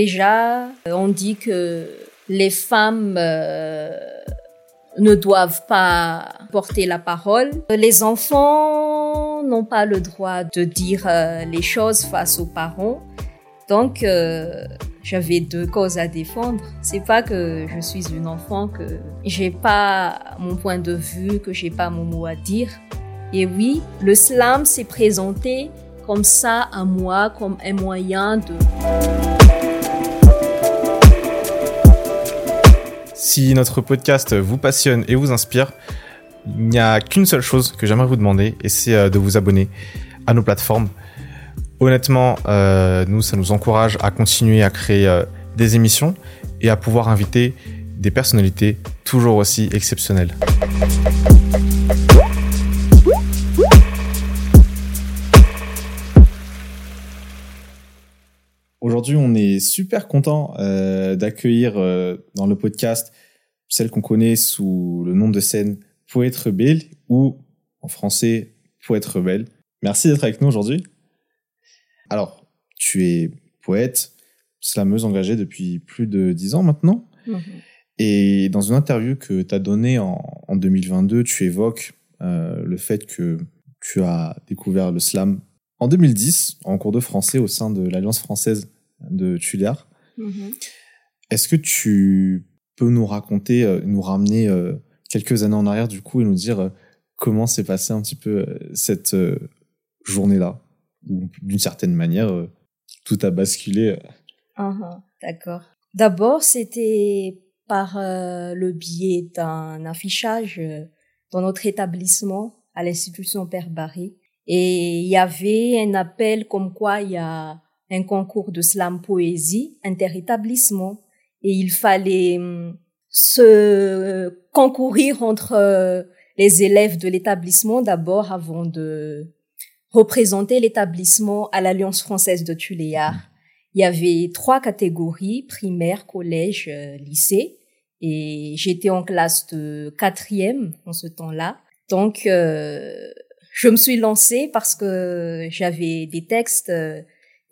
Déjà, on dit que les femmes euh, ne doivent pas porter la parole. Les enfants n'ont pas le droit de dire euh, les choses face aux parents. Donc, euh, j'avais deux causes à défendre. C'est pas que je suis une enfant, que j'ai pas mon point de vue, que j'ai pas mon mot à dire. Et oui, le slam s'est présenté comme ça à moi, comme un moyen de... Si notre podcast vous passionne et vous inspire, il n'y a qu'une seule chose que j'aimerais vous demander, et c'est euh, de vous abonner à nos plateformes. Honnêtement, euh, nous, ça nous encourage à continuer à créer euh, des émissions et à pouvoir inviter des personnalités toujours aussi exceptionnelles. Aujourd'hui, on est super content euh, d'accueillir euh, dans le podcast celle qu'on connaît sous le nom de scène Poète Rebelle ou en français Poète Rebelle. Merci d'être avec nous aujourd'hui. Alors, tu es poète, slameuse engagée depuis plus de dix ans maintenant. Mhm. Et dans une interview que tu as donnée en, en 2022, tu évoques euh, le fait que tu as découvert le slam en 2010 en cours de français au sein de l'Alliance française de Tuliard. Mhm. Est-ce que tu peux nous raconter, euh, nous ramener euh, quelques années en arrière du coup et nous dire euh, comment s'est passé un petit peu cette journée-là? Où d'une certaine manière, tout a basculé. Mhm, D'accord. D'abord, c'était par euh, le biais d'un affichage dans notre établissement à l'institution Père Barré. Et il y avait un appel comme quoi il y a un concours de slam poésie interétablissement. Et il fallait hum, se concourir entre euh, les élèves de l'établissement d'abord avant de représenter l'établissement à l'Alliance française de Tuléar. Il y avait trois catégories, primaire, collège, euh, lycée. Et j'étais en classe de quatrième en ce temps-là. Donc, euh, je me suis lancée parce que j'avais des textes,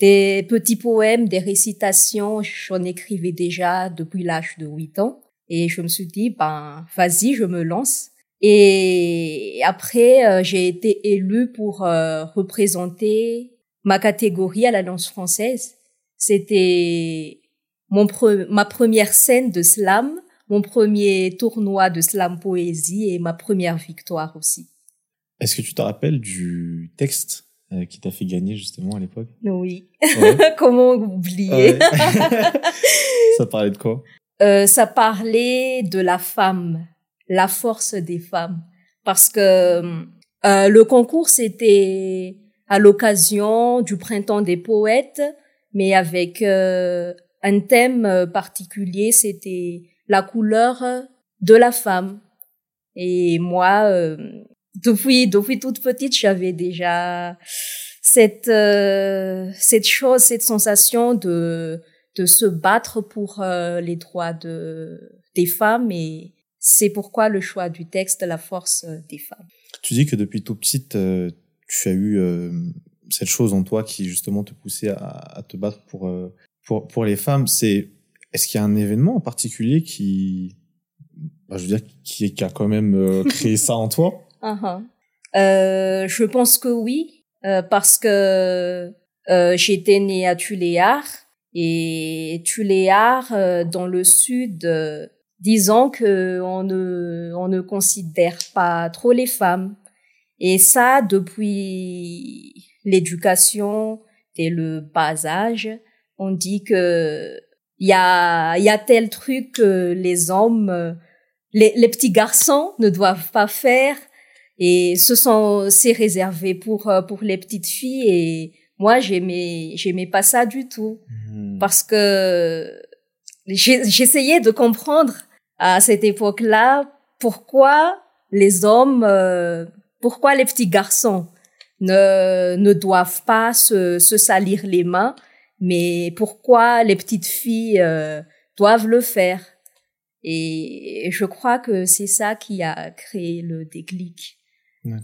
des petits poèmes, des récitations. J'en écrivais déjà depuis l'âge de 8 ans. Et je me suis dit, ben, vas-y, je me lance. Et après, euh, j'ai été élue pour euh, représenter ma catégorie à l'Alliance française. C'était mon pre- ma première scène de slam, mon premier tournoi de slam poésie et ma première victoire aussi. Est-ce que tu te rappelles du texte? Euh, qui t'a fait gagner justement à l'époque Oui. Ouais. Comment oublier Ouais. Ça parlait de quoi Euh, Ça parlait de la femme, la force des femmes, parce que euh, le concours c'était à l'occasion du printemps des poètes, mais avec un thème particulier, c'était la couleur de la femme. Et moi, depuis depuis toute petite, j'avais déjà cette euh, cette chose, cette sensation de de se battre pour euh, les droits de des femmes et c'est pourquoi le choix du texte la force euh, des femmes. Tu dis que depuis tout petite, euh, tu as eu cette chose en toi qui justement te poussait à, à te battre pour, pour, pour les femmes. C'est Est-ce qu'il y a un événement en particulier qui, bah, je veux dire, qui, qui a quand même créé ça en toi? Uh-huh. Euh, je pense que oui, euh, parce que euh, j'étais née à Tuléar et Tuléar dans le sud, disons que on ne on ne considère pas trop les femmes et ça depuis l'éducation dès le bas âge, on dit que il y a tel truc que les hommes les petits garçons ne doivent pas faire et ce sont c'est réservé pour euh, pour les petites filles et moi j'aimais j'aimais pas ça du tout Hmm. parce que j'essayais de comprendre à cette époque-là pourquoi les hommes euh, pourquoi les petits garçons ne ne doivent pas se, se salir les mains mais pourquoi les petites filles euh, doivent le faire et je crois que c'est ça qui a créé le déclic.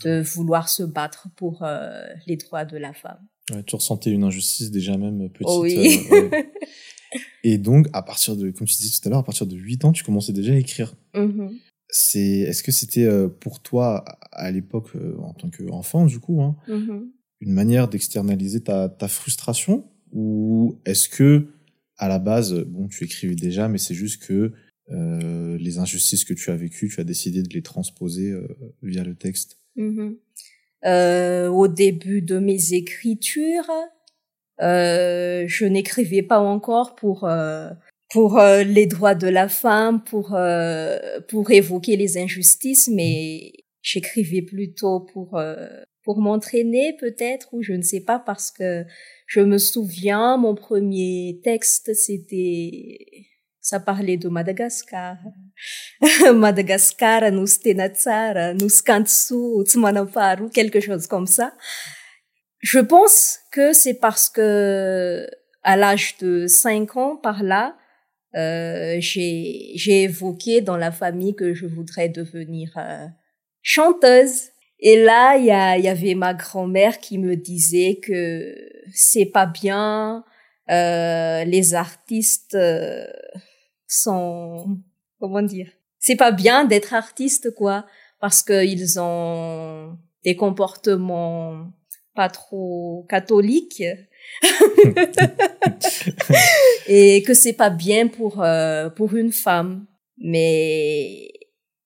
De vouloir se battre pour euh, les droits de la femme. Ouais, tu ressentais une injustice déjà même petite. Oh oui. euh, ouais. Et donc, à partir de, comme tu disais tout à l'heure, à partir de 8 ans, tu commençais déjà à écrire. Mhm. C'est, est-ce que c'était euh, pour toi, à l'époque, euh, en tant qu'enfant, du coup, hein, Mhm. une manière d'externaliser ta, ta frustration? Ou est-ce que, à la base, bon, tu écrivais déjà, mais c'est juste que euh, les injustices que tu as vécues, tu as décidé de les transposer euh, via le texte? Euh, au début de mes écritures, euh, je n'écrivais pas encore pour euh, pour les droits de la femme, pour euh, pour évoquer les injustices, mais j'écrivais plutôt pour euh, pour m'entraîner peut-être ou je ne sais pas parce que je me souviens mon premier texte c'était ça parlait de Madagascar. Madagascar, nous tena tsara, nous kantsu, tsy manam-paharoa, quelque chose comme ça. Je pense que c'est parce que à l'âge de 5 ans par là, euh, j'ai évoqué dans la famille que je voudrais devenir euh, chanteuse. Et là, il y, y avait ma grand-mère qui me disait que c'est pas bien, euh, les artistes euh, sont comment dire c'est pas bien d'être artiste quoi parce que ils ont des comportements pas trop catholiques. Et que c'est pas bien pour euh, pour une femme. Mais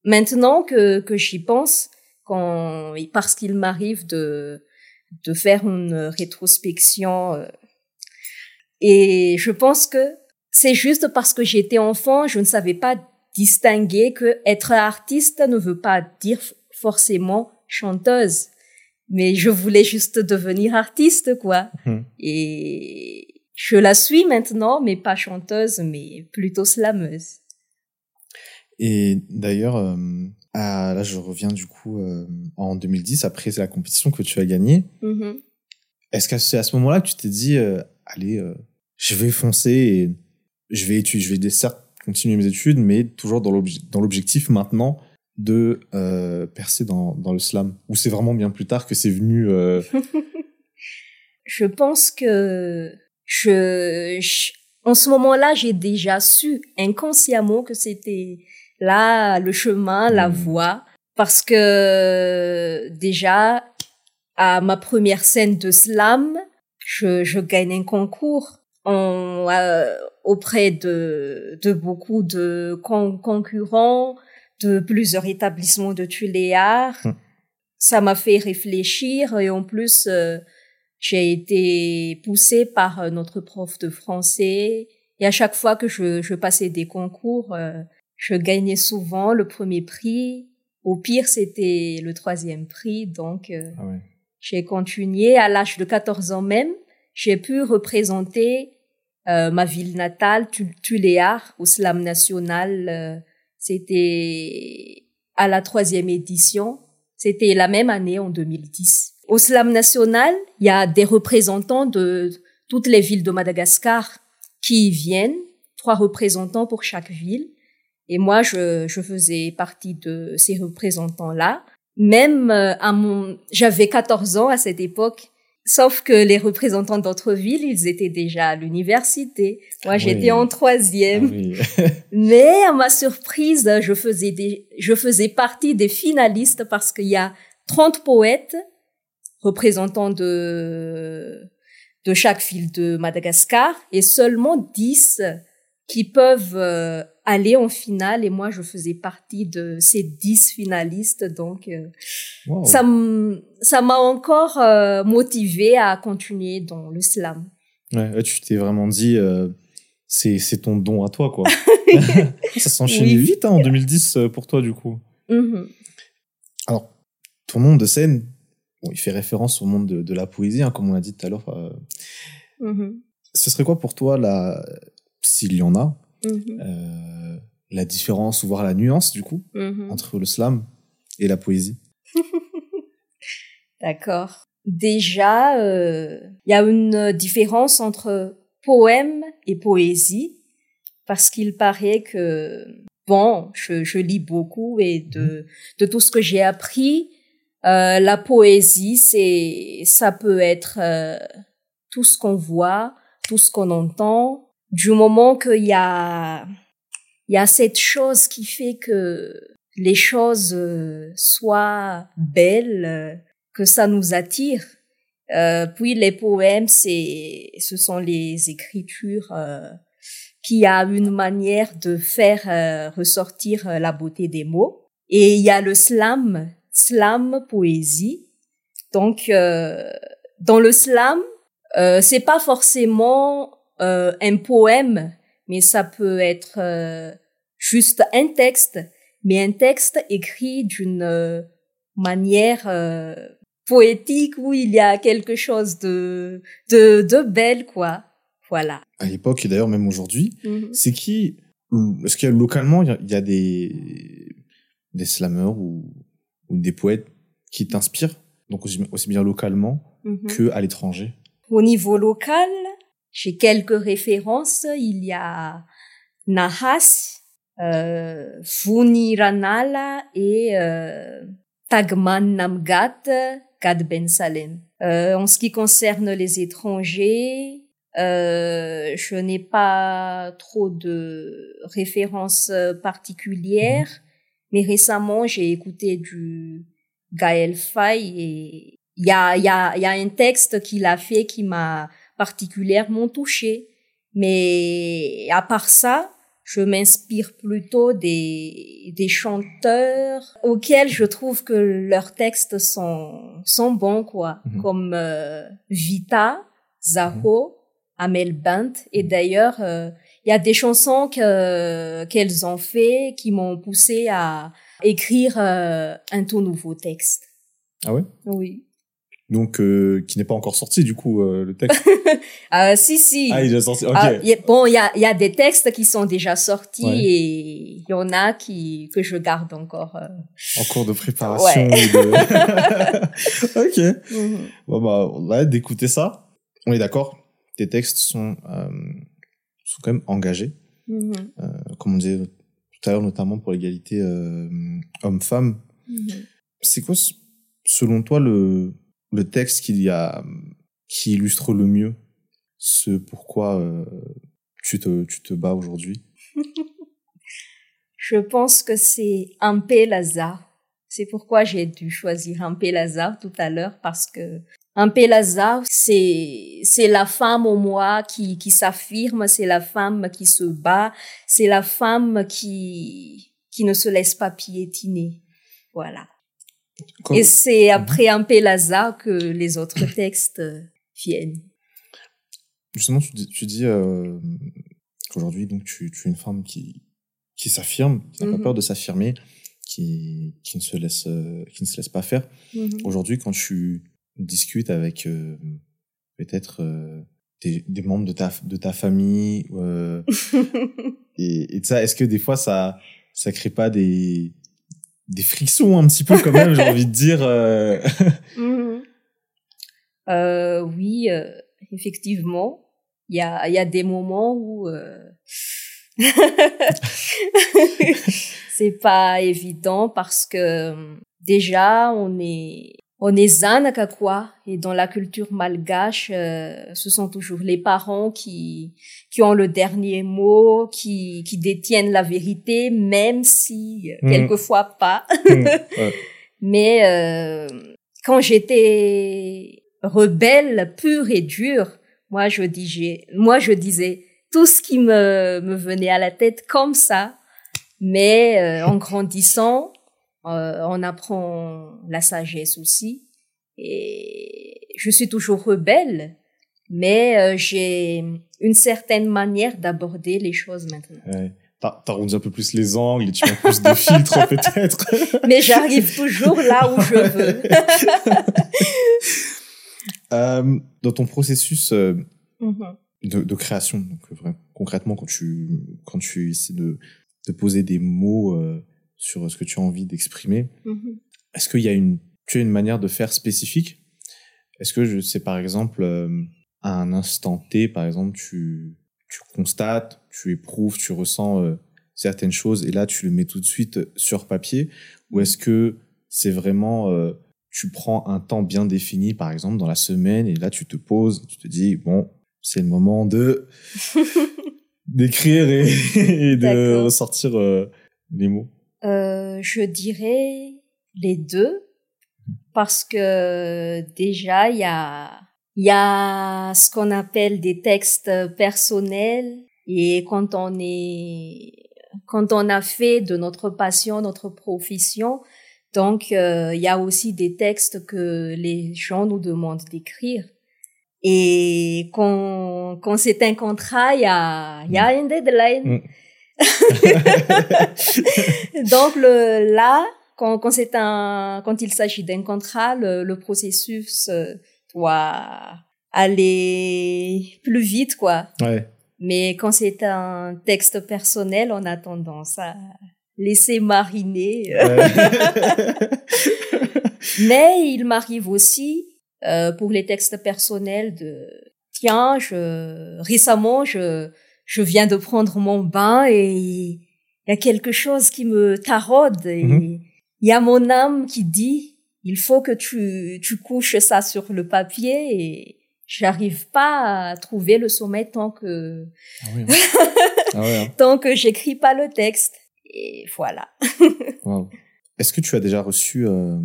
maintenant que que j'y pense quand parce qu'il m'arrive de de faire une rétrospection euh, et je pense que c'est juste parce que j'étais enfant, je ne savais pas distinguer que être artiste ne veut pas dire forcément chanteuse. Mais je voulais juste devenir artiste, quoi. Mhm. Et je la suis maintenant, mais pas chanteuse, mais plutôt slameuse. Et d'ailleurs, euh, à- là, je reviens du coup euh, en 2010, après la compétition que tu as gagnée. Mhm. Est-ce que c'est à ce moment-là que tu t'es dit, euh, allez, je vais foncer et je vais étudier, je vais certes continuer mes études, mais toujours dans l'obje- dans l'objectif maintenant de euh, percer dans, dans le slam Ou c'est vraiment bien plus tard que c'est venu euh, Je pense que je, je- en ce moment-là, j'ai déjà su inconsciemment que c'était là le chemin, la Mhm. voie, parce que déjà à ma première scène de slam, je, je gagne un concours euh, auprès de, de beaucoup de con- concurrents, de plusieurs établissements de Tuléar. Mhm. Ça m'a fait réfléchir et en plus, euh, j'ai été poussée par euh, notre prof de français et à chaque fois que je, je passais des concours, euh, je gagnais souvent le premier prix. Au pire, c'était le troisième prix. Donc, euh, ah ouais. j'ai continué à l'âge de 14 ans même. J'ai pu représenter euh, ma ville natale, Tu- Tuléar, au slam national. euh, C'était à la troisième édition. C'était la même année, en 2010. Au slam national, il y a des représentants de toutes les villes de Madagascar qui y viennent, trois représentants pour chaque ville. Et moi, je, je faisais partie de ces représentants-là. Même euh, à mon, j'avais 14 ans à cette époque. Sauf que les représentants d'autres villes, ils étaient déjà à l'université. Moi, Ah j'étais en Ah troisième. oui. Mais à ma surprise, je faisais des, je faisais partie des finalistes parce qu'il y a 30 poètes représentants de, de chaque ville de Madagascar et seulement 10 qui peuvent euh, aller en finale et moi je faisais partie de ces 10 finalistes donc euh, Wow. ça m'a encore euh, motivé à continuer dans le slam. Ouais, tu t'es vraiment dit, c'est ton don à toi, quoi. Ça s'enchaînait Oui. vite hein, en 2010 euh, pour toi, du coup. Mhm. Alors, ton nom de scène, bon, il fait référence au monde de, de la poésie, hein, comme on l'a dit tout à l'heure. Mhm. ce serait quoi pour toi, la, s'il y en a, Mhm. euh, la différence voire la nuance, du coup, Mhm. entre le slam et la poésie D'accord. Déjà, euh, il y a une différence entre poème et poésie, parce qu'il paraît que, bon, je, je lis beaucoup et de, de tout ce que j'ai appris, euh, la poésie, c'est, ça peut être euh, tout ce qu'on voit, tout ce qu'on entend, du moment qu'il y a, il y a cette chose qui fait que les choses euh, soient belles, euh, que ça nous attire. Euh, puis les poèmes, c'est, ce sont les écritures euh, qui a une manière de faire ressortir la beauté des mots. Et il y a le slam, slam poésie. Donc dans le slam, c'est pas forcément un poème, mais ça peut être juste un texte mais un texte écrit d'une euh, manière euh, poétique où il y a quelque chose de de, de belle quoi. Voilà. À l'époque et d'ailleurs même aujourd'hui mm-hmm. c'est qui est-ce qu'il y a localement il y a, des des slameurs ou, ou des poètes qui t'inspirent donc aussi, bien localement que à l'étranger? Au niveau local j'ai quelques références il y a Nahas euh, Ranala et euh, Tagman Namgat Gad Ben Salem. Euh, en ce qui concerne les étrangers, euh, je n'ai pas trop de références particulières, mais récemment j'ai écouté du Gaël Faye et il y a, y, a, y a un texte qu'il a fait qui m'a particulièrement touché. Mais à part ça, je m'inspire plutôt des, des chanteurs auxquels je trouve que leurs textes sont, sont bons, quoi, mhm. comme euh, Vita, Zaho, mhm. Amel Bent. Et d'ailleurs, euh, il y a des chansons que qu'elles ont fait qui m'ont poussé à écrire euh, un tout nouveau texte. Ah ouais? Oui donc euh, qui n'est pas encore sorti du coup euh, le texte. euh, si si. Ah il est sorti. Ah, bon il y a il y a des textes qui sont déjà sortis et il y en a qui que je garde encore. Euh... En cours de préparation. Ouais. De... ok. Mhm. Bon bah on va d'écouter ça. On est d'accord. Tes textes sont euh, sont quand même engagés. Mm comme on disait tout à l'heure notamment pour l'égalité homme-femme. Mhm. C'est quoi selon toi le le texte qu'il y a qui illustre le mieux ce pourquoi euh, tu te tu te bats aujourd'hui Je pense que c'est un Lazare. C'est pourquoi j'ai dû choisir un Lazare tout à l'heure parce que un Lazare, c'est c'est la femme au moi qui qui s'affirme, c'est la femme qui se bat, c'est la femme qui qui ne se laisse pas piétiner. Voilà. Et c'est mhm. après un Pélaza que les autres textes euh, viennent. Justement, tu dis, tu dis euh, qu'aujourd'hui, donc, tu, tu, es une femme qui, qui s'affirme, qui n'a pas mhm. peur de s'affirmer, qui, qui, ne se laisse, euh, qui ne se laisse pas faire. Mhm. Aujourd'hui, quand tu discutes avec euh, peut-être des, des, membres de ta, de ta famille et, et ça, est-ce que des fois, ça, ça crée pas des, des frictions un petit peu quand même, j'ai envie de dire. Euh... Mhm. euh, oui, euh, effectivement, il y a, y a des moments où euh, c'est pas évident parce que déjà on est on est Zanakakwa et dans la culture malgache, euh, ce sont toujours les parents qui qui ont le dernier mot, qui qui détiennent la vérité, même si euh, mmh. quelquefois pas. Mmh, Mais euh, quand j'étais rebelle, pure et dure, moi je disais, moi je disais tout ce qui me me venait à la tête comme ça. Mais en grandissant, euh, on apprend la sagesse aussi. Et je suis toujours rebelle, mais euh, j'ai une certaine manière d'aborder les choses maintenant. Ouais. T'arrondis un peu plus les angles et tu mets plus de filtres peut-être. mais j'arrive toujours là où je veux. euh, dans ton processus euh, mm-hmm. de, de, création, donc, concrètement quand tu quand tu essaies de, de poser des mots euh, sur ce que tu as envie d'exprimer. Mm-hmm. Est-ce qu'il y a une, tu as une manière de faire spécifique? Est-ce que je sais par exemple euh, à un instant T, par exemple, tu tu constates, tu éprouves, tu ressens euh, certaines choses et là tu le mets tout de suite sur papier? Ou est-ce que c'est vraiment euh, tu prends un temps bien défini par exemple dans la semaine et là tu te poses, tu te dis bon, c'est le moment de d'écrire et, et de ressortir euh, les mots? Euh, je dirais les deux parce que déjà il y a il y a ce qu'on appelle des textes personnels et quand on est quand on a fait de notre passion notre profession donc euh, il y a aussi des textes que les gens nous demandent d'écrire. Et quand quand c'est un contrat il y a il y a une deadline. Mm. donc le, là, quand, quand c'est un, quand il s'agit d'un contrat, le, le processus euh, doit aller plus vite, quoi. ouais Mais quand c'est un texte personnel, on a tendance à laisser mariner. Ouais. Mais il m'arrive aussi euh, pour les textes personnels de tiens, je récemment je je viens de prendre mon bain et il y a quelque chose qui me taraude et il Mhm. y a mon âme qui dit il faut que tu tu couches ça sur le papier et j'arrive pas à trouver le sommet tant que ah ah ouais hein. tant que j'écris pas le texte et voilà. Waouh. Est-ce que tu as déjà reçu euh,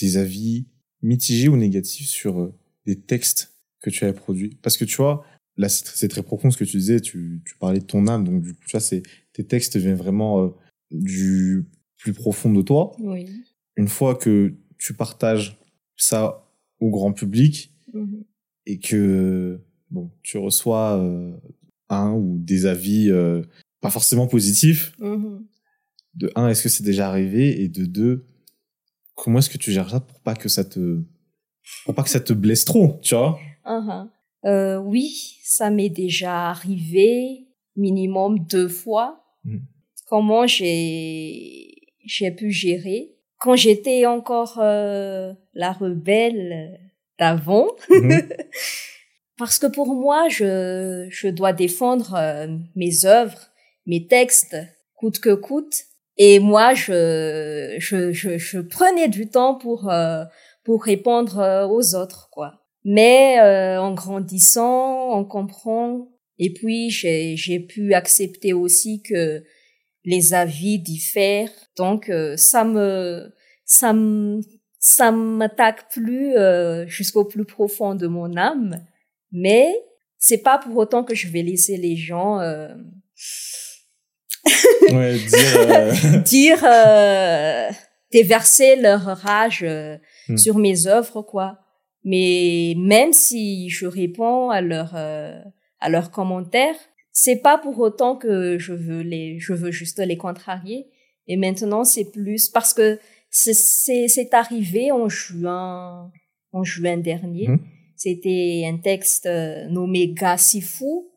des avis mitigés ou négatifs sur euh, des textes que tu avais produits? Parce que tu vois, là c'est très, profond ce que tu disais, tu, tu parlais de ton âme, donc du coup, tu vois, c'est, tes textes viennent vraiment euh, du plus profond de toi. Oui. Une fois que tu partages ça au grand public Mhm. et que bon, tu reçois euh, un ou des avis euh, pas forcément positifs, Mhm. de un, est-ce que c'est déjà arrivé? Et de deux, comment est-ce que tu gères ça pour pas que ça te, pour pas que ça te blesse trop, tu vois? Uh-huh. Euh, oui, ça m'est déjà arrivé minimum deux fois. Mhm. Comment j'ai j'ai pu gérer quand j'étais encore euh, la rebelle d'avant, Mhm. parce que pour moi, je je dois défendre euh, mes œuvres, mes textes coûte que coûte. Et moi, je je je, je prenais du temps pour euh, pour répondre euh, aux autres, quoi. Mais euh, en grandissant, on comprend. Et puis j'ai pu accepter aussi que les avis diffèrent. Donc euh, ça me ça me ça m'attaque plus euh, jusqu'au plus profond de mon âme. Mais c'est pas pour autant que je vais laisser les gens euh, Ouais, dire, euh, dire euh, déverser leur rage Hmm. sur mes œuvres quoi mais même si je réponds à leurs euh, à leurs commentaires c'est pas pour autant que je veux les je veux juste les contrarier et maintenant c'est plus parce que c'est c'est arrivé en juin en juin dernier Mhm. c'était un texte euh, nommé Gars si fou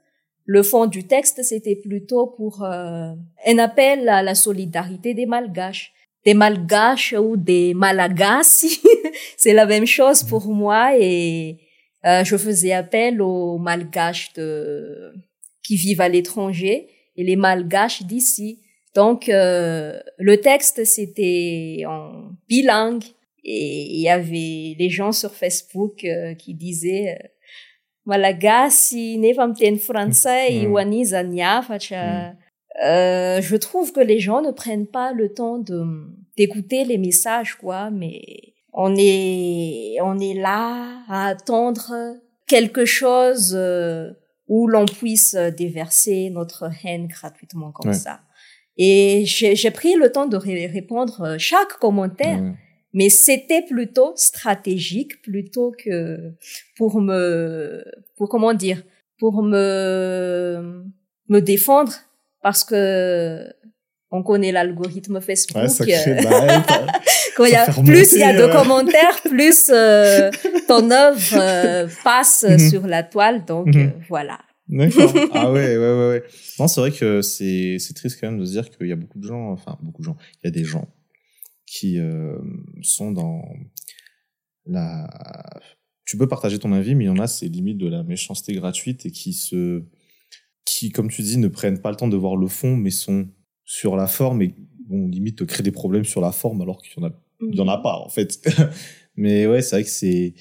le fond du texte, c'était plutôt pour euh, un appel à la solidarité des Malgaches. Des Malgaches ou des Malagasy, c'est la même chose pour moi et euh, je faisais appel aux Malgaches de, qui vivent à l'étranger et les Malgaches d'ici. Donc euh, le texte c'était en bilingue et il y avait les gens sur Facebook euh, qui disaient euh, Malagasy français Mm. io aniza niafatra. Euh, je trouve que les gens ne prennent pas le temps de d'écouter les messages quoi mais on est on est là à attendre quelque chose euh, où l'on puisse déverser notre haine gratuitement comme Ouais. ça et j'ai pris le temps de ré- répondre chaque commentaire mais c'était plutôt stratégique plutôt que pour me pour comment dire pour me me défendre parce que on connaît l'algorithme Facebook Ouais, ça crée de la haine. quand il y a ça fait plus il y a de commentaires plus euh, ton œuvre euh, passe Mhm. sur la toile donc Mhm. euh, voilà D'accord. Ah ouais, ouais, ouais, ouais. Non, c'est vrai que c'est, c'est triste quand même de se dire qu'il y a beaucoup de gens, enfin, beaucoup de gens, il y a des gens qui sont dans la... Tu peux partager ton avis, mais il y en a, c'est limite de la méchanceté gratuite et qui se... qui, comme tu dis, ne prennent pas le temps de voir le fond, mais sont sur la forme et, bon, limite, te créent des problèmes sur la forme alors qu'il y en a il y en a pas en fait mais ouais c'est vrai que c'est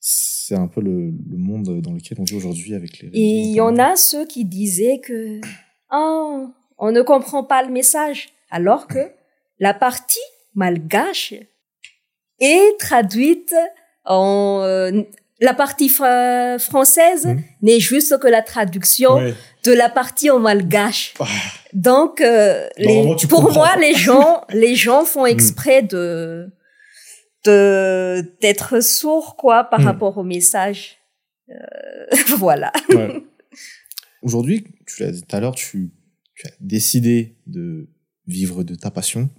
c'est un peu le, le, monde dans lequel on vit aujourd'hui avec les. Et il y en a ceux qui disaient que oh, on ne comprend pas le message, alors que la partie malgache est traduite en euh, la partie française mmh. n'est juste que la traduction de la partie en malgache. Ah. Donc, euh, les, pour moi, les gens, les gens font exprès de de d'être sourds quoi par mmh. rapport au message. Euh, voilà. Ouais. Aujourd'hui, tu l'as dit tout à l'heure, tu, tu, as décidé de vivre de ta passion.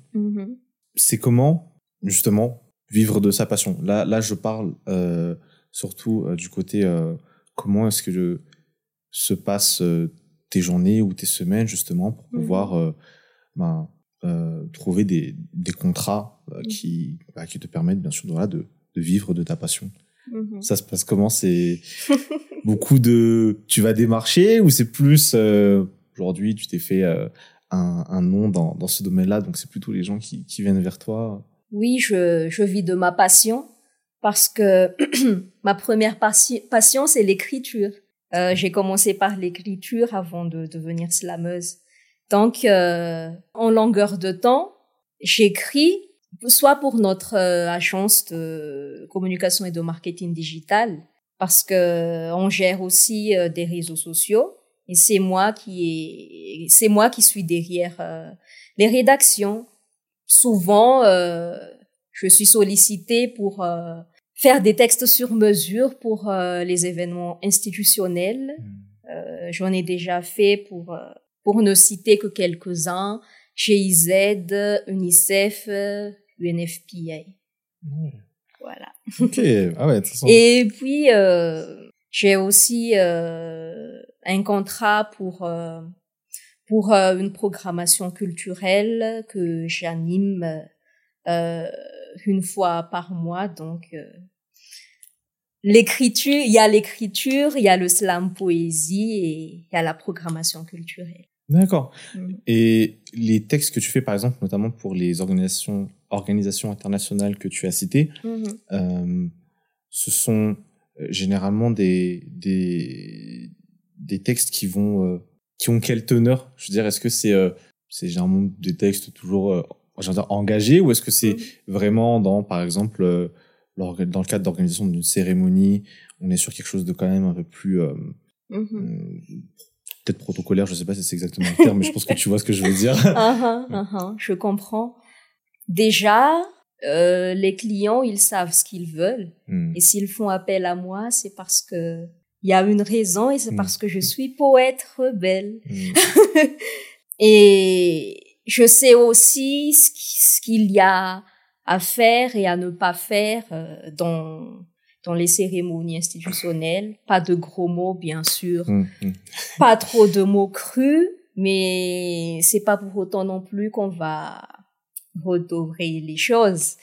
C'est comment justement vivre de sa passion? Là, là, je parle. Euh, surtout euh, du côté euh, comment est-ce que se passent euh, tes journées ou tes semaines justement pour mmh. pouvoir ben, trouver des, des contrats mmh. qui, bah, qui te permettent bien sûr de, de, vivre de ta passion. Mmh Ça se passe comment? C'est beaucoup de... Tu vas démarcher ou c'est plus... Aujourd'hui, tu t'es fait un, un, nom dans, dans ce domaine-là, donc c'est plutôt les gens qui, qui viennent vers toi? Oui, je, je vis de ma passion parce que ma première passion, c'est l'écriture. Euh, j'ai commencé par l'écriture avant de devenir slameuse. Donc, euh, en longueur de temps, j'écris soit pour notre euh, agence de communication et de marketing digital, parce que on gère aussi des réseaux sociaux, et c'est moi qui est, c'est moi qui suis derrière les rédactions. Souvent, je suis sollicitée pour faire des textes sur mesure pour euh, les événements institutionnels. Hmm. Euh, J'en ai déjà fait pour euh, pour ne citer que quelques-uns GIZ, UNICEF, UNFPA. Voilà. Ok. Ah ouais. Et puis euh, j'ai aussi un contrat pour pour une programmation culturelle que j'anime une fois par mois. Donc, euh, l'écriture, il y a l'écriture, il y a le slam poésie et il y a la programmation culturelle. D'accord. Mm. Et les textes que tu fais, par exemple, notamment pour les organisations, organisations internationales que tu as citées, mm-hmm. euh, ce sont euh, généralement des, des, des textes qui vont, qui ont quelle teneur? Je veux dire, est-ce que c'est, c'est généralement des textes toujours engagé ou est-ce que c'est mmh. vraiment dans, par exemple, euh, dans le cadre d'organisation d'une cérémonie, on est sur quelque chose de quand même un peu plus euh, mmh euh, peut-être protocolaire, je sais pas si c'est exactement le terme, mais je pense que tu vois ce que je veux dire. uh-huh, uh-huh, je comprends. Déjà, euh, les clients, ils savent ce qu'ils veulent. Mmh. Et s'ils font appel à moi, c'est parce que il y a une raison et c'est parce que je suis poète rebelle. et je sais aussi ce qu'il y a à faire et à ne pas faire euh, dans dans les cérémonies institutionnelles. Pas de gros mots, bien sûr. Mmh, mmh. Pas trop de mots crus, mais c'est pas pour autant non plus qu'on va redorer les choses.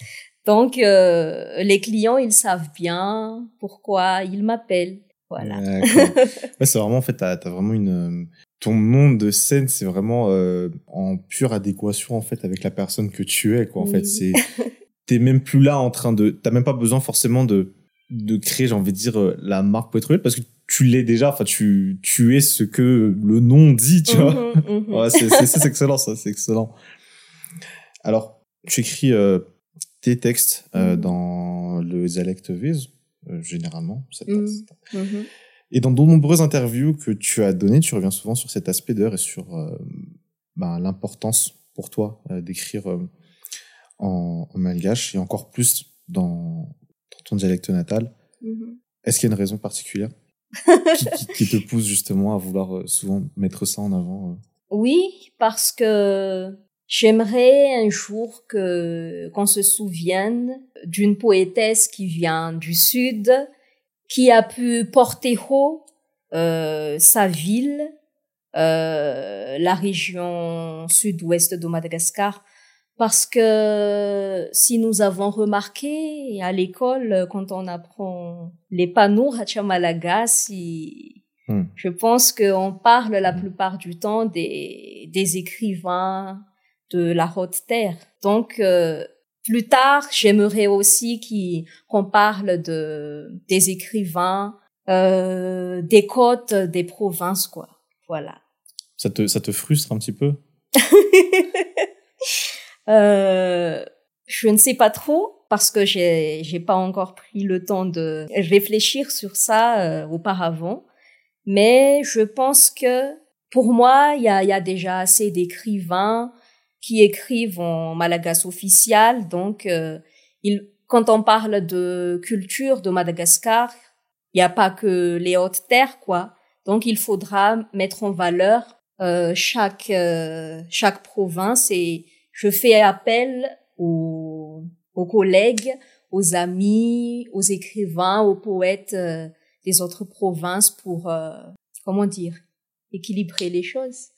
Donc, euh, les clients, ils savent bien pourquoi ils m'appellent. Voilà. c'est vraiment, en fait, t'as as vraiment une, ton monde de scène, c'est vraiment euh, en pure adéquation en fait avec la personne que tu es. Quoi. En fait, c'est t'es même plus là en train de, t'as même pas besoin forcément de de créer, j'ai envie de dire, euh, la marque Poète parce que tu l'es déjà. Enfin, tu tu es ce que le nom dit, tu vois. Mhm, mhm. ouais, c'est excellent, ça, c'est excellent. Alors, tu écris euh, tes textes mhm. dans le dialecte vise, généralement. Ça et dans de nombreuses interviews que tu as données, tu reviens souvent sur cet aspect d'heure et sur euh, bah, l'importance pour toi euh, d'écrire euh, en, en, malgache et encore plus dans, dans ton dialecte natal. Mm-hmm. Est-ce qu'il y a une raison particulière qui, qui, qui, te pousse justement à vouloir souvent mettre ça en avant Oui, parce que j'aimerais un jour que qu'on se souvienne d'une poétesse qui vient du sud qui a pu porter haut euh, sa ville, euh, la région sud-ouest de Madagascar, parce que si nous avons remarqué à l'école, quand on apprend les panneaux Hachamalagas, hmm. je pense qu'on parle la plupart du temps des, des écrivains de la haute terre. Donc, euh, plus tard, j'aimerais aussi qu'on parle de des écrivains, euh, des côtes, des provinces, quoi. Voilà. Ça te ça te frustre un petit peu? Euh, Je ne sais pas trop parce que j'ai j'ai pas encore pris le temps de réfléchir sur ça euh, auparavant, mais je pense que pour moi, il y a, y a déjà assez d'écrivains qui écrivent en malagasy officiel. Donc, euh, quand on parle de culture de Madagascar, il n'y a pas que les hautes terres, quoi. Donc, il faudra mettre en valeur euh, chaque euh, chaque province et je fais appel aux, aux collègues, aux amis, aux écrivains, aux poètes des autres provinces pour comment dire équilibrer les choses.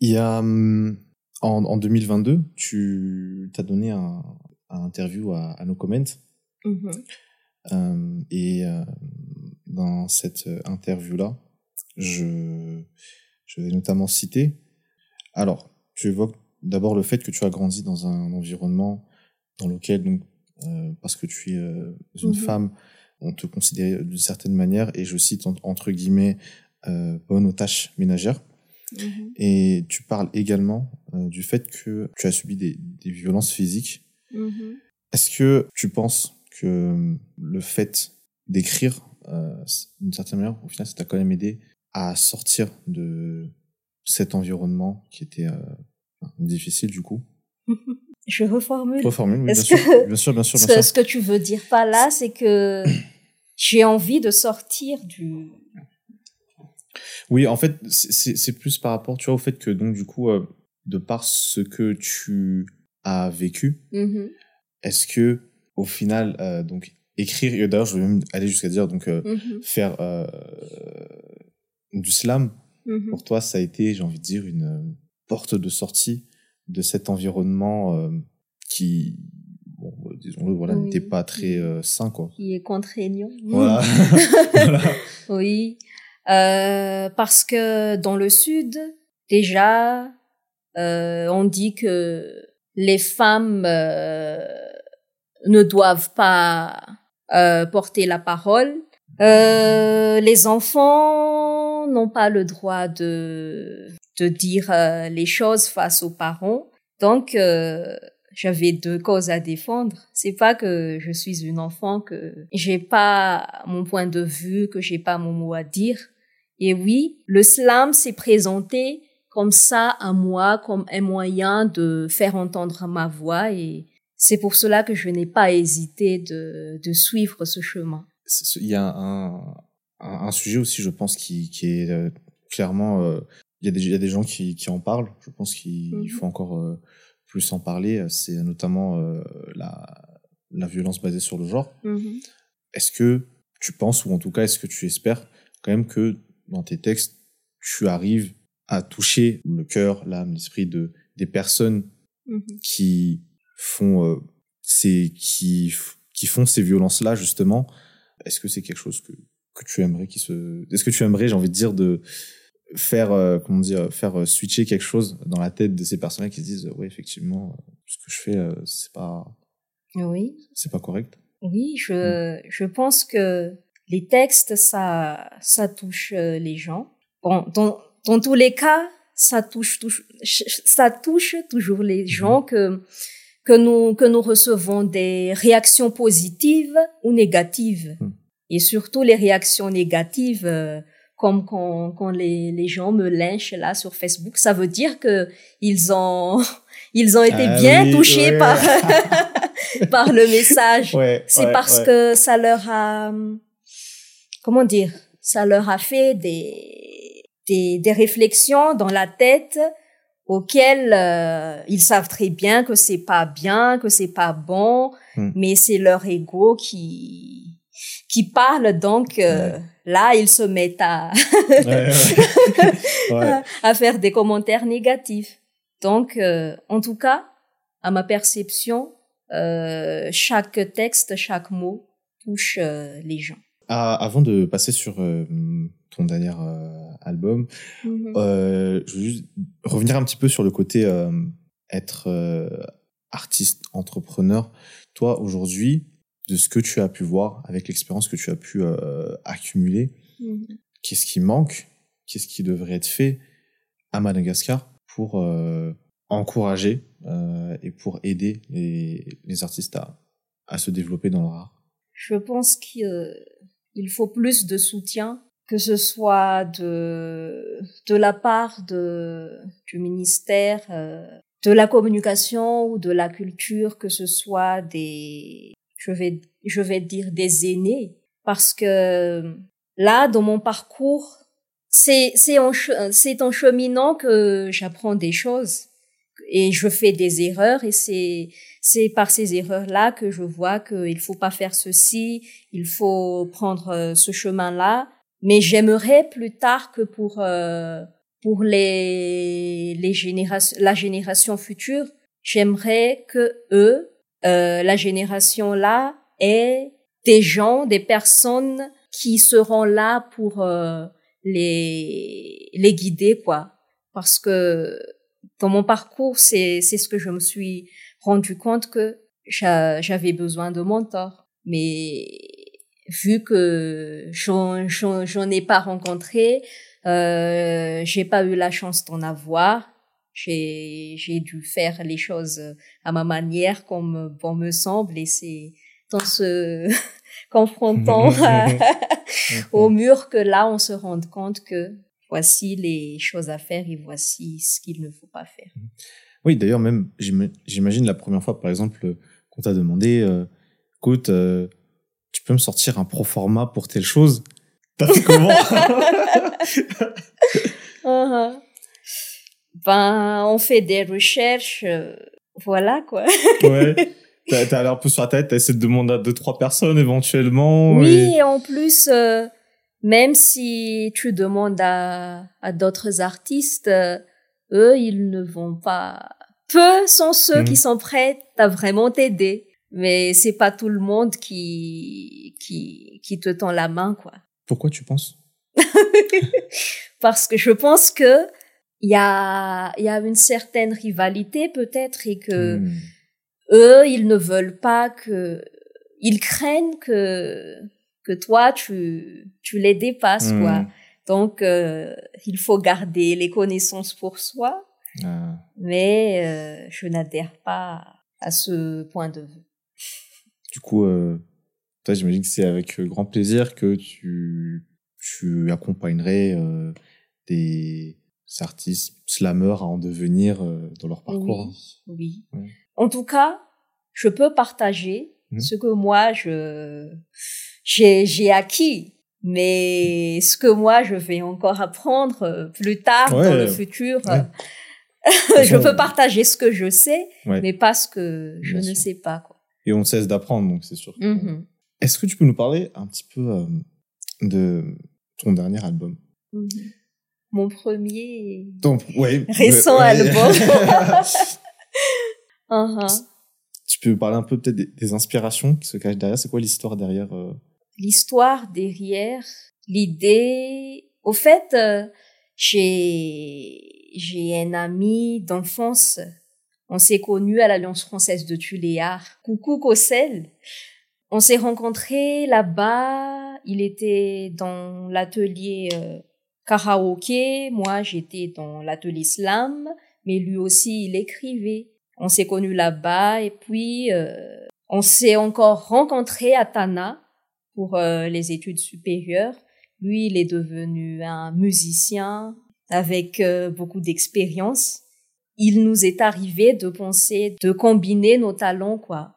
Il y a hum, en, en 2022, tu t'as donné un, un, interview à, à No Comment. Mm-hmm. Euh, et euh, dans cette interview-là, je, je vais notamment citer. Alors, tu évoques d'abord le fait que tu as grandi dans un environnement dans lequel, donc, euh, parce que tu es une mm-hmm. femme, on te considérait d'une certaine manière, et je cite entre guillemets, bonne aux tâches ménagères. Mhm. Et tu parles également euh, du fait que tu as subi des, des violences physiques. Mhm. Est-ce que tu penses que le fait d'écrire, euh, d'une certaine manière, au final, ça t'a quand même aidé à sortir de cet environnement qui était euh, difficile du coup? Je reformule. Reformule, oui, bien, que... sûr, bien sûr, bien sûr, bien ce, sûr. Ce que tu veux dire par là, c'est que j'ai envie de sortir du, oui, en fait, c'est plus par rapport, tu vois, au fait que donc du coup, euh, de par ce que tu as vécu, mm-hmm. est-ce que au final, euh, donc écrire, et d'ailleurs, je vais même aller jusqu'à dire donc euh, mm-hmm. faire du slam, mm-hmm. pour toi, ça a été, j'ai envie de dire, une porte de sortie de cet environnement qui, bon, disons-le, voilà, Oui. n'était pas très sain, quoi. qui est contraignant. Voilà. voilà. Oui, euh, parce que dans le sud, déjà, euh, on dit que les femmes euh, ne doivent pas euh, porter la parole. Euh, les enfants n'ont pas le droit de de dire les choses face aux parents. Donc j'avais deux causes à défendre. C'est pas que je suis une enfant, que j'ai pas mon point de vue, que j'ai pas mon mot à dire. Et oui, le slam s'est présenté comme ça à moi, comme un moyen de faire entendre ma voix et c'est pour cela que je n'ai pas hésité de, de suivre ce chemin. Il y a un, un, un, sujet aussi, je pense, qui, qui est euh, clairement... Euh, il, y a des, il y a des gens qui, qui en parlent. Je pense qu'il Mhm. faut encore euh, plus en parler. C'est notamment la, la violence basée sur le genre. Mhm. Est-ce que tu penses, ou en tout cas, est-ce que tu espères quand même que dans tes textes, tu arrives à toucher le cœur, l'âme, l'esprit de des personnes Mhm. qui font euh, ces qui qui font ces violences là justement. Est-ce que c'est quelque chose que que tu aimerais qui se est-ce que tu aimerais j'ai envie de dire de faire euh, comment dire faire euh, switcher quelque chose dans la tête de ces personnes qui se disent oui effectivement ce que je fais c'est pas Oui, c'est pas correct? Oui, je, je pense que les textes, ça, ça touche euh, les gens. Bon, dans, dans tous les cas, ça touche, touche, ça touche toujours les gens que, que nous, que nous recevons des réactions positives ou négatives. Mm. Et surtout les réactions négatives, euh, comme quand, quand les, les gens me lynchent là sur Facebook, ça veut dire que ils ont, ils ont été Ah bien oui, touchés par, par le message. ouais C'est parce que ça leur a, comment dire, ça leur a fait des, des, des réflexions dans la tête auxquelles euh, ils savent très bien que c'est pas bien, que c'est pas bon, Hmm. mais c'est leur ego qui qui parle donc euh, là ils se mettent à ouais, à faire des commentaires négatifs. Donc, euh, en tout cas, à ma perception, euh, chaque texte, chaque mot touche euh, les gens. Ah, avant de passer sur euh, ton dernier euh, album Mhm. Euh, je veux juste revenir un petit peu sur le côté être artiste, entrepreneur. Toi, aujourd'hui, de ce que tu as pu voir, avec l'expérience que tu as pu accumuler, Mhm. qu'est-ce qui manque Qu'est-ce qui devrait être fait à Madagascar pour encourager euh, et pour aider les, les artistes à, à se développer dans leur art? Je pense qu'il faut plus de soutien, que ce soit de, de la part de, du ministère, euh, de la communication ou de la culture, que ce soit des, je vais, je vais dire des aînés, parce que là, dans mon parcours, c'est, c'est en cheminant que j'apprends des choses et je fais des erreurs et c'est, c'est par ces erreurs-là que je vois qu'il faut pas faire ceci, il faut prendre euh, ce chemin-là. Mais j'aimerais plus tard que pour euh, pour les les générations la génération future, j'aimerais que eux, euh, la génération là, ait des gens, des personnes qui seront là pour euh, les les guider quoi. Parce que dans mon parcours, c'est c'est ce que je me suis rendu compte que j'a- j'avais besoin de mentors. Mais vu que j'en j'en j'en ai pas rencontré, euh, j'ai pas eu la chance d'en avoir. J'ai j'ai dû faire les choses à ma manière, comme bon me semble, et c'est en se confrontant au mur que là on se rend compte que voici les choses à faire et voici ce qu'il ne faut pas faire. Oui, d'ailleurs, même, j'ima- j'imagine la première fois, par exemple, euh, qu'on t'a demandé, euh, écoute, euh, tu peux me sortir un pro format pour telle chose? T'as fait comment? Uh-huh. Ben, on fait des recherches, euh, voilà quoi. Ouais. T'as allé un peu sur la tête, t'as essayé de demander à deux, trois personnes éventuellement. Oui, et- et en plus, même si tu demandes à, à d'autres artistes, euh, eux, ils ne vont pas. Peu sont ceux Mhm. qui sont prêts à vraiment t'aider. Mais c'est pas tout le monde qui, qui, qui te tend la main, quoi. Pourquoi tu penses? Parce que je pense que il y a, il y a une certaine rivalité peut-être et que Hmm. eux, ils ne veulent pas que, ils craignent que, que toi, tu, tu les dépasses, Hmm. quoi. Donc, euh, il faut garder les connaissances pour soi, Ah. mais euh, je n'adhère pas à ce point de vue. Du coup, euh, toi, j'imagine que c'est avec grand plaisir que tu, tu accompagnerais des artistes slameurs à en devenir dans leur parcours. Oui, oui. Ouais. En tout cas, je peux partager Mhm. ce que moi je j'ai j'ai acquis, mais ce que moi je vais encore apprendre euh, plus tard dans le futur. Ouais. euh, je peux partager ce que je sais, Ouais. mais pas ce que je Bien ne sûr. sais pas. Quoi. Et on cesse d'apprendre, donc c'est sûr. Mhm. Est-ce que tu peux nous parler un petit peu euh, de ton dernier album? Mhm. Mon premier. Donc. Récent album. Uh-huh. tu peux nous parler un peu peut-être des, des inspirations qui se cachent derrière? C'est quoi l'histoire derrière euh, l'histoire derrière, l'idée. Au fait, euh, j'ai j'ai un ami d'enfance. On s'est connus à l'Alliance française de Tuléar. Coucou Cossel. On s'est rencontrés là-bas. Il était dans l'atelier euh, karaoké. Moi, j'étais dans l'atelier slam. Mais lui aussi, il écrivait. On s'est connus là-bas et puis euh, on s'est encore rencontrés à Tana pour euh, les études supérieures. Lui, il est devenu un musicien avec euh, beaucoup d'expérience. Il nous est arrivé de penser de combiner nos talents, quoi.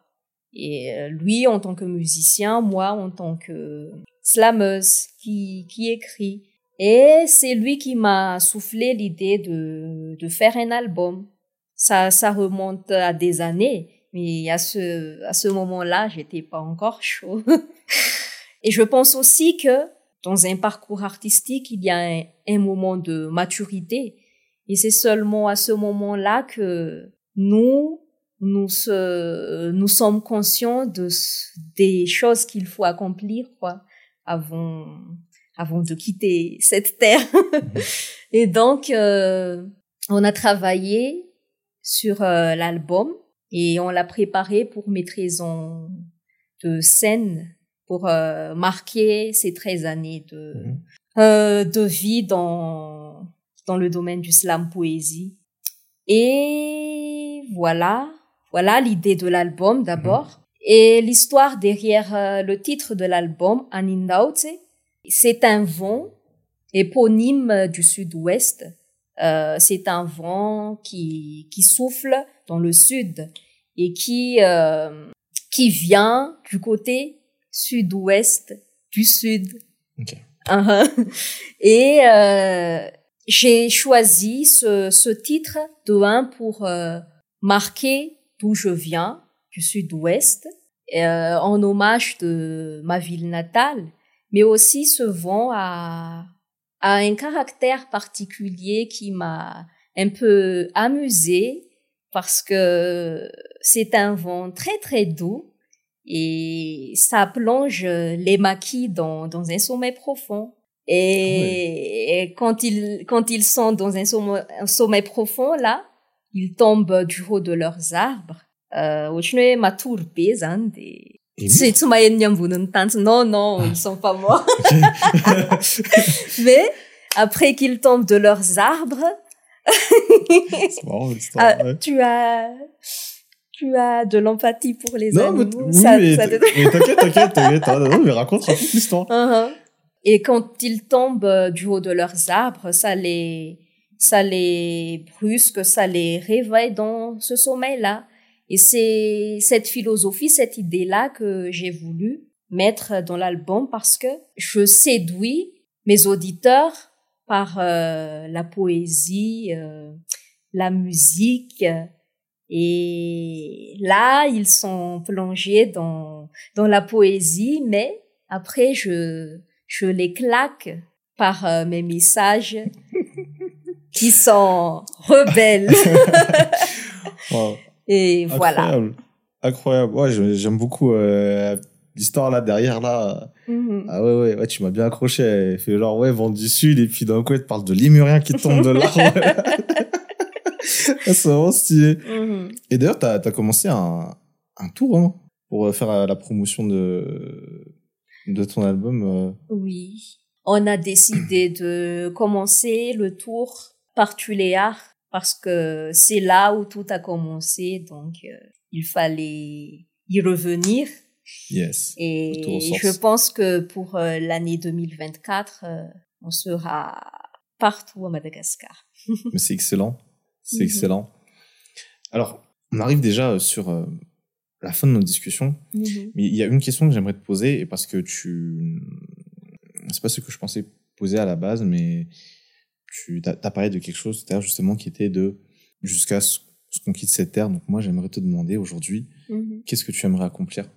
Et euh, lui, en tant que musicien, moi, en tant que slameuse qui, qui écrit. Et c'est lui qui m'a soufflé l'idée de, de faire un album. Ça, ça remonte à des années, mais à ce, à ce moment-là, j'étais pas encore chaud. Et je pense aussi que dans un parcours artistique, il y a un, un moment de maturité. Et c'est seulement à ce moment-là que nous, nous, se, nous sommes conscients de, des choses qu'il faut accomplir, quoi, avant, avant de quitter cette terre. Et donc, euh, on a travaillé sur euh, l'album Et on l'a préparé pour maîtrisant de scène, pour euh, marquer ces 13 années de, Mhm. euh, de vie dans, dans le domaine du slam poésie. Et voilà, voilà l'idée de l'album d'abord. Et l'histoire derrière euh, le titre de l'album, Anindautse, c'est un vent éponyme du sud-ouest. Euh, c'est un vent qui, qui souffle dans le sud et qui, euh, qui vient du côté sud-ouest du sud. Uh-huh. Et euh, j'ai choisi ce, ce titre de un pour euh, marquer d'où je viens, du sud-ouest, euh, en hommage de ma ville natale, mais aussi ce vent a, a un caractère particulier qui m'a un peu amusé parce que c'est un vent très très doux et ça plonge les maquis dans, dans un sommet profond. Et, et quand ils quand ils sont dans un sommet, un sommet profond là, ils tombent du haut de leurs arbres. Euh, non non ils sont pas morts mais après qu'ils tombent de leurs arbres C'est marrant, l'histoire. ah, ouais. tu as tu as de l'empathie pour les Non, mais, animaux oui, ça, mais ça t- te- mais t'inquiète, t'inquiète, t'inquiète. Non, mais raconte, raconte l'histoire. Uh-huh. Et quand ils tombent euh, du haut de leurs arbres, ça les, ça les brusque, ça les réveille dans ce sommeil-là. Et c'est cette philosophie, cette idée-là que j'ai voulu mettre dans l'album parce que je séduis mes auditeurs par euh, la poésie, euh, la musique. Et là, ils sont plongés dans, dans la poésie, mais après, je, je les claque par euh, mes messages qui sont rebelles. Wow. Et voilà. Incroyable. Incroyable. Ouais, j'aime beaucoup euh, l'histoire là derrière là. Mhm. Ah ouais, ouais, ouais, tu m'as bien accroché. Fait genre, ouais, vent du sud, et puis d'un coup, elle te parle de lémurien qui tombe de l'arbre. C'est vraiment stylé. Mhm. Et d'ailleurs, t'as as commencé un, un tour hein, pour euh, faire euh, la promotion de, de ton album. euh. Oui. On a décidé de commencer le tour par Tuléar parce que c'est là où tout a commencé, donc euh, il fallait y revenir. Yes. Et je pense que pour euh, l'année 2024, euh, on sera partout à Madagascar. Mais c'est excellent. C'est Mhm. excellent. Alors, on arrive déjà sur euh, la fin de notre discussion. Mhm. Mais il y a une question que j'aimerais te poser, et parce que tu. C'est pas ce que je pensais poser à la base, mais tu as, parlé de quelque chose tout justement, qui était de jusqu'à ce, ce qu'on quitte cette terre. Donc, moi, j'aimerais te demander aujourd'hui, Mhm. qu'est-ce que tu aimerais accomplir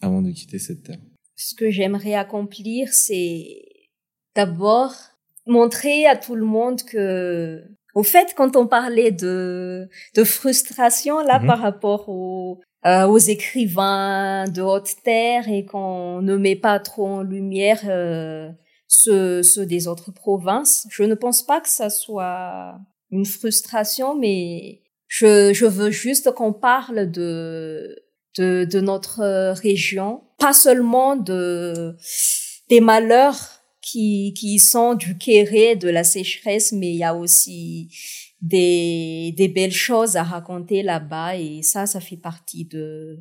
avant de quitter cette terre? Ce que j'aimerais accomplir, c'est d'abord montrer à tout le monde que, au fait, quand on parlait de, de frustration là Mhm. par rapport aux, euh, aux écrivains de haute terre et qu'on ne met pas trop en lumière euh, ceux, ceux des autres provinces, je ne pense pas que ça soit une frustration, mais je, je veux juste qu'on parle de, de, de notre région, pas seulement de des malheurs qui, qui sont du kéré, de la sécheresse, mais il y a aussi des, des belles choses à raconter là-bas. Et ça, ça fait partie de,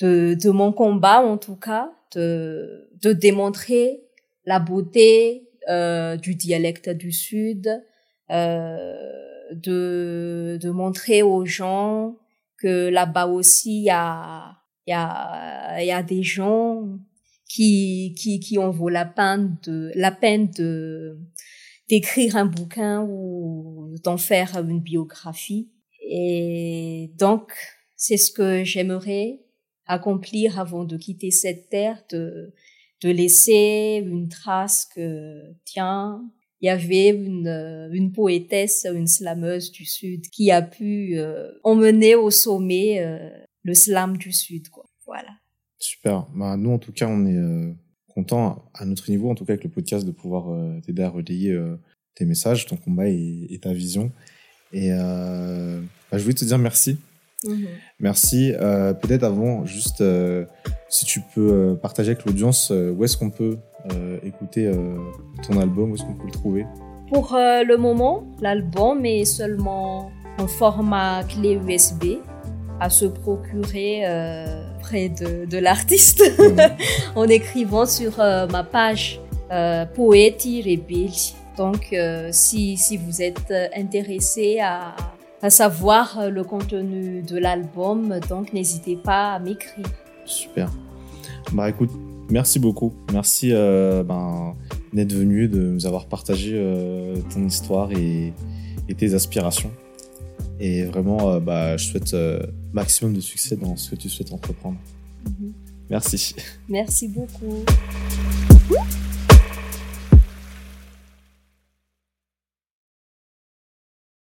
de, de mon combat en tout cas, de, de démontrer la beauté euh, du dialecte du Sud, euh, de, de montrer aux gens que là-bas aussi il y a, y, a, y a des gens qui, qui, qui en vaut la peine de, la peine de, d'écrire un bouquin ou d'en faire une biographie. Et donc, c'est ce que j'aimerais accomplir avant de quitter cette terre, de, de laisser une trace que, tiens, il y avait une, une poétesse, une slameuse du Sud qui a pu euh, emmener au sommet euh, le slam du Sud, quoi. Voilà. Super. Bah, nous, en tout cas, on est euh, contents, à notre niveau, en tout cas, avec le podcast, de pouvoir euh, t'aider à relayer euh, tes messages, ton combat et, et ta vision. Et euh, bah, je voulais te dire merci. Mhm. Merci. Euh, Peut-être avant, juste si tu peux partager avec l'audience où est-ce qu'on peut écouter ton album, où est-ce qu'on peut le trouver? Pour le moment, l'album est seulement en format clé USB à se procurer euh, près de, de l'artiste Mhm. en écrivant sur euh, ma page euh, Poète Rebelle. Donc, euh, si, si vous êtes intéressé à, à savoir le contenu de l'album, donc n'hésitez pas à m'écrire. Super. Bah écoute, merci beaucoup. Merci ben, d'être venu, de nous avoir partagé ton histoire et, et tes aspirations. Et vraiment, euh, bah, je souhaite euh, maximum de succès dans ce que tu souhaites entreprendre. Merci. Merci beaucoup.